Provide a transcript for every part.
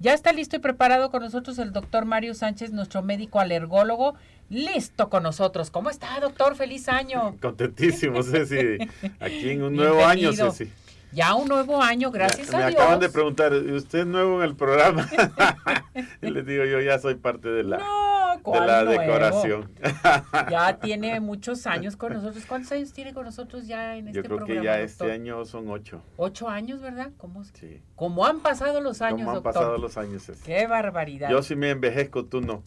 Ya está listo y preparado con nosotros el doctor Mario Sánchez, nuestro médico alergólogo. Listo con nosotros. ¿Cómo está, doctor? Feliz año. Contentísimo, Ceci. Aquí en un nuevo año, Ceci. Ya un nuevo año, gracias a Dios. Me acaban de preguntar, ¿usted es nuevo en el programa? y les digo, yo ya soy parte de la, de la decoración. ya tiene muchos años con nosotros. ¿Cuántos años tiene con nosotros ya en este programa? Yo creo que ya este año son ocho. Ocho años, ¿verdad? ¿Cómo, sí. ¿Cómo han pasado los años, ¿Cómo han pasado los años? Qué barbaridad. Yo sí me envejezco, tú no.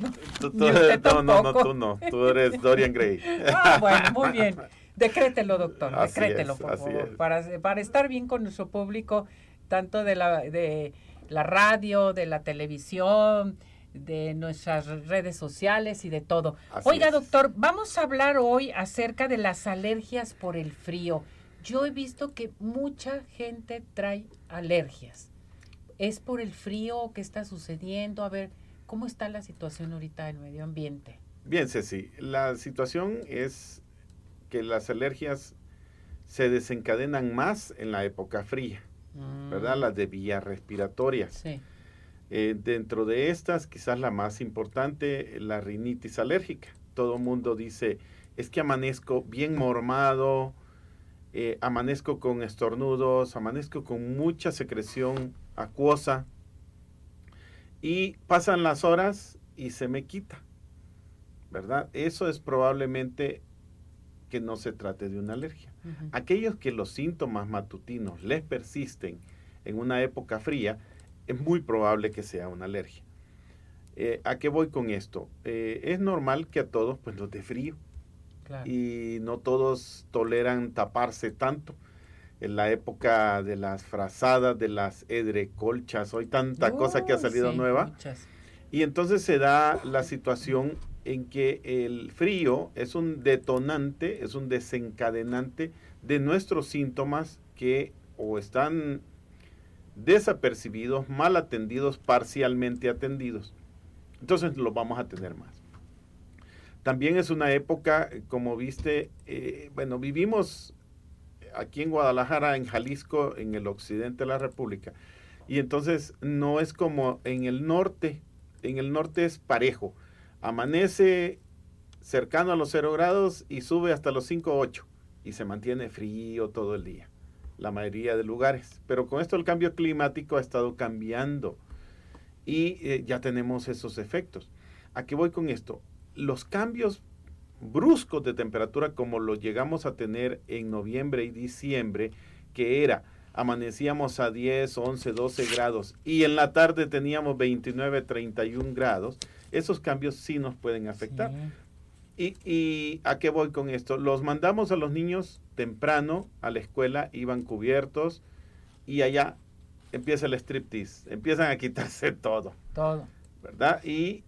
No, no, no, no, tú no. Tú eres Dorian Gray. ah, bueno, muy bien. Decrételo, doctor, decrételo, por favor, para, para estar bien con nuestro público, tanto de la, de la radio, de la televisión, de nuestras redes sociales y de todo. Oiga, doctor, vamos a hablar hoy acerca de las alergias por el frío. Yo he visto que mucha gente trae alergias. ¿Es por el frío que está sucediendo? A ver, ¿cómo está la situación ahorita del medio ambiente? Bien, Ceci, la situación es que las alergias se desencadenan más en la época fría, ¿verdad? Mm. Las de vías respiratorias. Sí. Eh, dentro de estas, quizás la más importante, la rinitis alérgica. Todo el mundo dice, es que amanezco bien mormado, eh, amanezco con estornudos, amanezco con mucha secreción acuosa y pasan las horas y se me quita, ¿verdad? Eso es probablemente que no se trate de una alergia. Aquellos que los síntomas matutinos les persisten en una época fría, es muy probable que sea una alergia. Eh, ¿A qué voy con esto? Eh, es normal que a todos pues los dé frío y no todos toleran taparse tanto. En la época de las frazadas, de las edrecolchas, hoy tanta cosa que ha salido nueva. Y entonces se da la situación en que el frío es un detonante, es un desencadenante de nuestros síntomas que o están desapercibidos, mal atendidos, parcialmente atendidos. Entonces lo vamos a tener más. También es una época, como viste, eh, bueno, vivimos aquí en Guadalajara, en Jalisco, en el occidente de la República, y entonces no es como en el norte, en el norte es parejo amanece cercano a los 0 grados y sube hasta los 5 8 y se mantiene frío todo el día, la mayoría de lugares. Pero con esto el cambio climático ha estado cambiando y eh, ya tenemos esos efectos. ¿A voy con esto? Los cambios bruscos de temperatura como los llegamos a tener en noviembre y diciembre, que era amanecíamos a 10, 11, 12 grados y en la tarde teníamos 29, 31 grados, esos cambios sí nos pueden afectar. Y, a qué voy con esto? Los mandamos a los niños temprano a la escuela, iban cubiertos y allá empieza el striptease, empiezan a quitarse todo. Todo. ¿Verdad? Y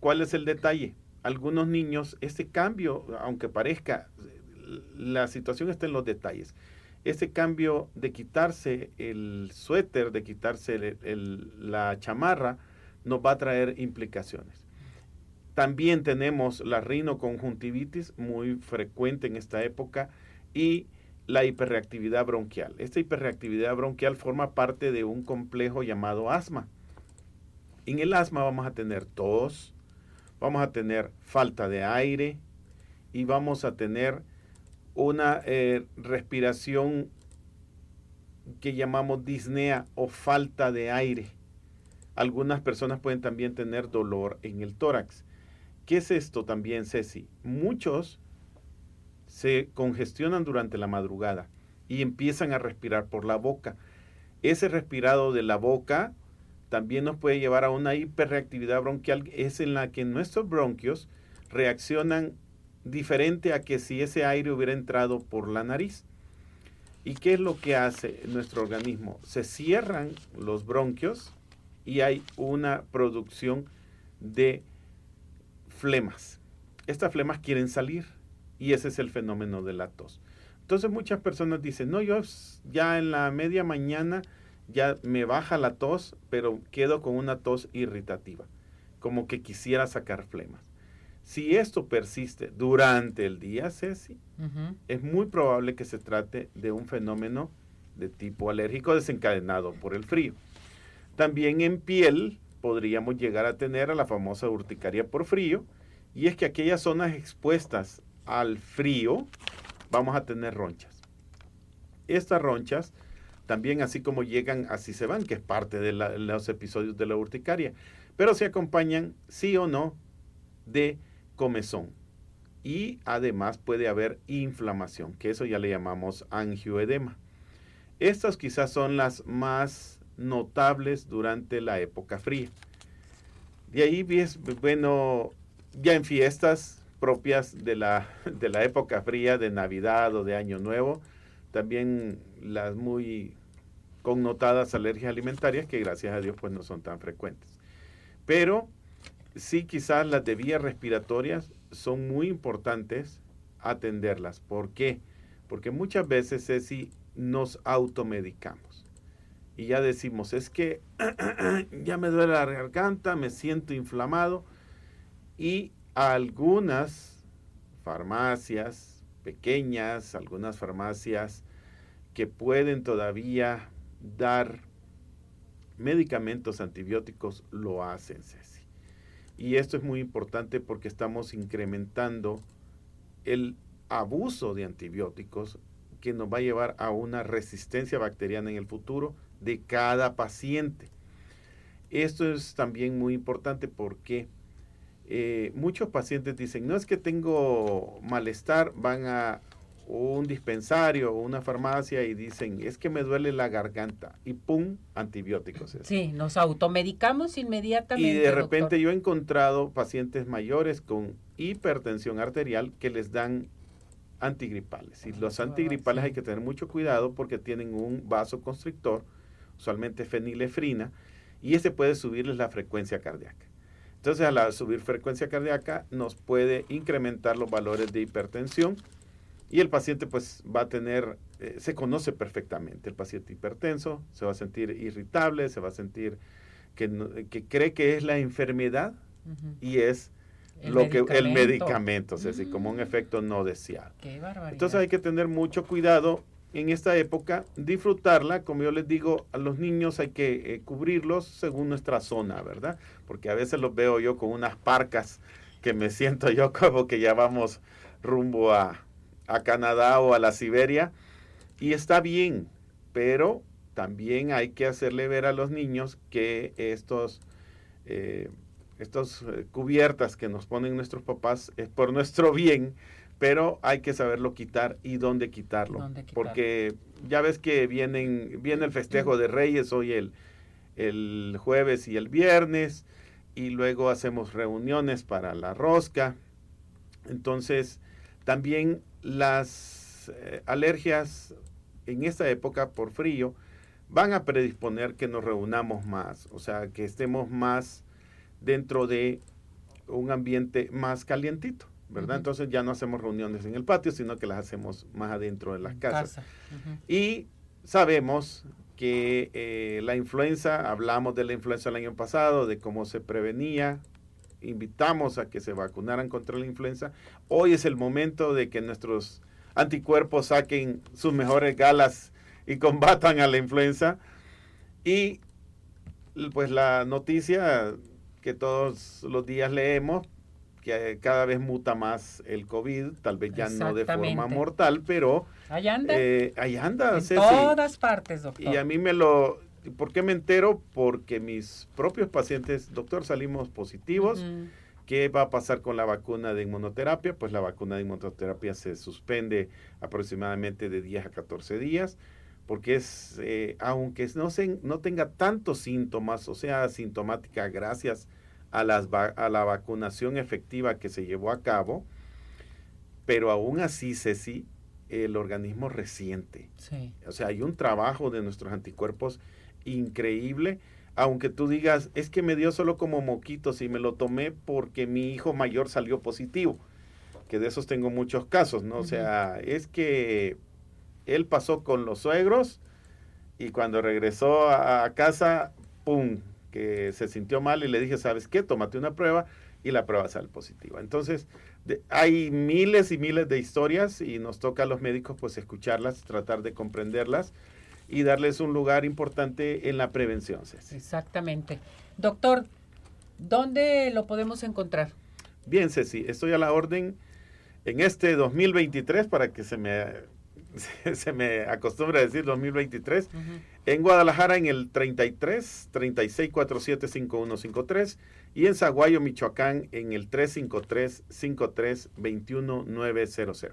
¿cuál es el detalle? Algunos niños, ese cambio, aunque parezca, la situación está en los detalles. Ese cambio de quitarse el suéter, de quitarse la chamarra, nos va a traer implicaciones. También tenemos la rinoconjuntivitis, muy frecuente en esta época, y la hiperreactividad bronquial. Esta hiperreactividad bronquial forma parte de un complejo llamado asma. En el asma vamos a tener tos, vamos a tener falta de aire y vamos a tener una eh, respiración que llamamos disnea o falta de aire. Algunas personas pueden también tener dolor en el tórax. ¿Qué es esto también, Ceci? Muchos se congestionan durante la madrugada y empiezan a respirar por la boca. Ese respirado de la boca también nos puede llevar a una hiperreactividad bronquial, es en la que nuestros bronquios reaccionan diferente a que si ese aire hubiera entrado por la nariz. ¿Y qué es lo que hace nuestro organismo? Se cierran los bronquios y hay una producción de flemas. Estas flemas quieren salir y ese es el fenómeno de la tos. Entonces muchas personas dicen, no, yo ya en la media mañana ya me baja la tos, pero quedo con una tos irritativa, como que quisiera sacar flemas. Si esto persiste durante el día, Ceci, es muy probable que se trate de un fenómeno de tipo alérgico desencadenado por el frío. También en piel podríamos llegar a tener a la famosa urticaria por frío, y es que aquellas zonas expuestas al frío vamos a tener ronchas. Estas ronchas también así como llegan, así se van, que es parte de los episodios de la urticaria, pero se acompañan, sí o no, de comezón. Y además puede haber inflamación, que eso ya le llamamos angioedema. Estas quizás son las más notables durante la época fría. De ahí, bueno, ya en fiestas propias de la, de la época fría, de Navidad o de Año Nuevo, también las muy connotadas alergias alimentarias que gracias a Dios pues no son tan frecuentes. Pero sí quizás las de vías respiratorias son muy importantes atenderlas. ¿Por qué? Porque muchas veces, Ceci, nos automedicamos. Y ya decimos, es que ya me duele la garganta, me siento inflamado. Y algunas farmacias pequeñas, algunas farmacias que pueden todavía dar medicamentos antibióticos lo hacen, Ceci. Y esto es muy importante porque estamos incrementando el abuso de antibióticos que nos va a llevar a una resistencia bacteriana en el futuro de cada paciente. Esto es también muy importante porque eh, muchos pacientes dicen, no es que tengo malestar, van a un dispensario o una farmacia y dicen, es que me duele la garganta y ¡pum! antibióticos. Sí, nos automedicamos inmediatamente. Y de repente yo he encontrado pacientes mayores con hipertensión arterial que les dan antigripales. Y los ah, antigripales hay que tener mucho cuidado porque tienen un vasoconstrictor, usualmente fenilefrina, y ese puede subirles la frecuencia cardíaca. Entonces, al subir frecuencia cardíaca, nos puede incrementar los valores de hipertensión y el paciente pues va a tener, eh, se conoce perfectamente, el paciente hipertenso se va a sentir irritable, se va a sentir que, que cree que es la enfermedad y es lo que el medicamento, o sea, como un efecto no deseado. Entonces hay que tener mucho cuidado en esta época, disfrutarla, como yo les digo, a los niños hay que eh, cubrirlos según nuestra zona, ¿verdad? Porque a veces los veo yo con unas parcas que me siento yo como que ya vamos rumbo a, a Canadá o a la Siberia y está bien, pero también hay que hacerle ver a los niños que estos, eh, estos eh, cubiertas que nos ponen nuestros papás es por nuestro bien, pero hay que saberlo quitar y dónde quitarlo. Porque ya ves que vienen, viene el festejo de Reyes hoy el, el jueves y el viernes, y luego hacemos reuniones para la rosca. Entonces, también las eh, alergias en esta época por frío van a predisponer que nos reunamos más, o sea, que estemos más dentro de un ambiente más calientito, ¿verdad? Entonces ya no hacemos reuniones en el patio, sino que las hacemos más adentro de las casas. Y sabemos que eh, la influenza, hablamos de la influenza el año pasado, de cómo se prevenía, invitamos a que se vacunaran contra la influenza. Hoy es el momento de que nuestros anticuerpos saquen sus mejores galas y combatan a la influenza. Y pues la noticia que todos los días leemos, que cada vez muta más el COVID, tal vez ya no de forma mortal, pero... Ahí anda. Eh, ahí anda. En todas partes, doctor. Y a mí me lo ¿Por qué me entero? Porque mis propios pacientes, doctor, salimos positivos. ¿Qué va a pasar con la vacuna de inmunoterapia? Pues la vacuna de inmunoterapia se suspende aproximadamente de 10 a 14 días, porque es, eh, aunque no, se, no tenga tantos síntomas, o sea, asintomática gracias a, las, a la vacunación efectiva que se llevó a cabo, pero aún así, Ceci, el organismo resiente. O sea, hay un trabajo de nuestros anticuerpos increíble, aunque tú digas, es que me dio solo como moquitos y me lo tomé porque mi hijo mayor salió positivo, que de esos tengo muchos casos, ¿no? O sea, es que él pasó con los suegros y cuando regresó a, casa, ¡pum!, que se sintió mal y le dije, ¿sabes qué? Tómate una prueba y la prueba sale positiva. Entonces, hay miles y miles de historias y nos toca a los médicos pues escucharlas, tratar de comprenderlas y darles un lugar importante en la prevención. Exactamente. Doctor, ¿dónde lo podemos encontrar? Bien, Ceci, estoy a la orden en este 2023 para que se me se me acostumbra a decir 2023, en Guadalajara en el 33 36 47 5153 y en Zaguayo, Michoacán en el 353 53 21 900.